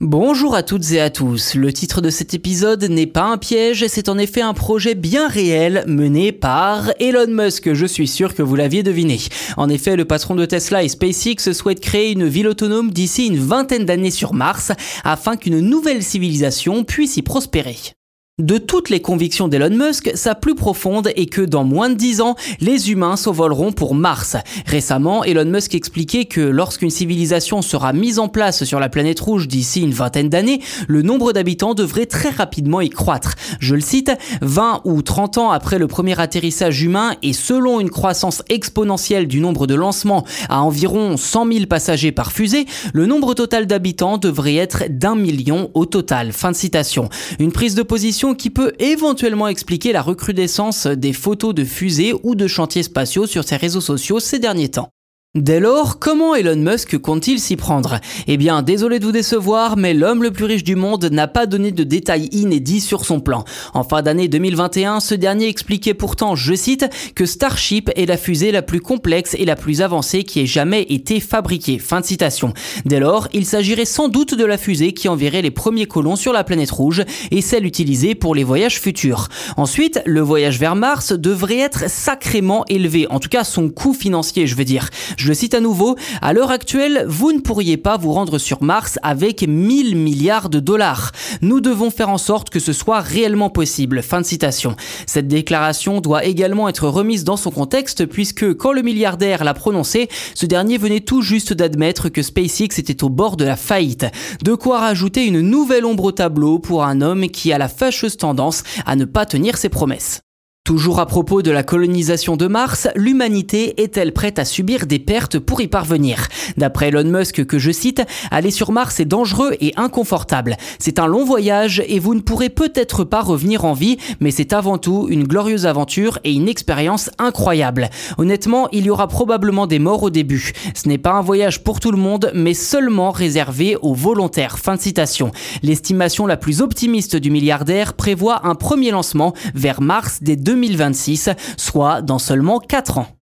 Bonjour à toutes et à tous. Le titre de cet épisode n'est pas un piège, c'est en effet un projet bien réel mené par Elon Musk, je suis sûr que vous l'aviez deviné. En effet, le patron de Tesla et SpaceX souhaite créer une ville autonome d'ici une vingtaine d'années sur Mars afin qu'une nouvelle civilisation puisse y prospérer. De toutes les convictions d'Elon Musk, sa plus profonde est que dans moins de 10 ans, les humains s'envoleront pour Mars. Récemment, Elon Musk expliquait que lorsqu'une civilisation sera mise en place sur la planète rouge d'ici une vingtaine d'années, le nombre d'habitants devrait très rapidement y croître. Je le cite, 20 ou 30 ans après le premier atterrissage humain et selon une croissance exponentielle du nombre de lancements à environ 100 000 passagers par fusée, le nombre total d'habitants devrait être d'un million au total. Fin de citation. Une prise de position qui peut éventuellement expliquer la recrudescence des photos de fusées ou de chantiers spatiaux sur ses réseaux sociaux ces derniers temps. Dès lors, comment Elon Musk compte-t-il s'y prendre? Eh bien, désolé de vous décevoir, mais l'homme le plus riche du monde n'a pas donné de détails inédits sur son plan. En fin d'année 2021, ce dernier expliquait pourtant, je cite, que Starship est la fusée la plus complexe et la plus avancée qui ait jamais été fabriquée. Fin de citation. Dès lors, il s'agirait sans doute de la fusée qui enverrait les premiers colons sur la planète rouge et celle utilisée pour les voyages futurs. Ensuite, le voyage vers Mars devrait être sacrément élevé, en tout cas son coût financier, je veux dire. Je le cite à nouveau, à l'heure actuelle, vous ne pourriez pas vous rendre sur Mars avec 1000 milliards de dollars. Nous devons faire en sorte que ce soit réellement possible. Fin de citation. Cette déclaration doit également être remise dans son contexte puisque quand le milliardaire l'a prononcé, ce dernier venait tout juste d'admettre que SpaceX était au bord de la faillite. De quoi rajouter une nouvelle ombre au tableau pour un homme qui a la fâcheuse tendance à ne pas tenir ses promesses. Toujours à propos de la colonisation de Mars, l'humanité est-elle prête à subir des pertes pour y parvenir? D'après Elon Musk que je cite, aller sur Mars est dangereux et inconfortable. C'est un long voyage et vous ne pourrez peut-être pas revenir en vie, mais c'est avant tout une glorieuse aventure et une expérience incroyable. Honnêtement, il y aura probablement des morts au début. Ce n'est pas un voyage pour tout le monde, mais seulement réservé aux volontaires. Fin de citation. L'estimation la plus optimiste du milliardaire prévoit un premier lancement vers Mars dès 2026, soit dans seulement 4 ans.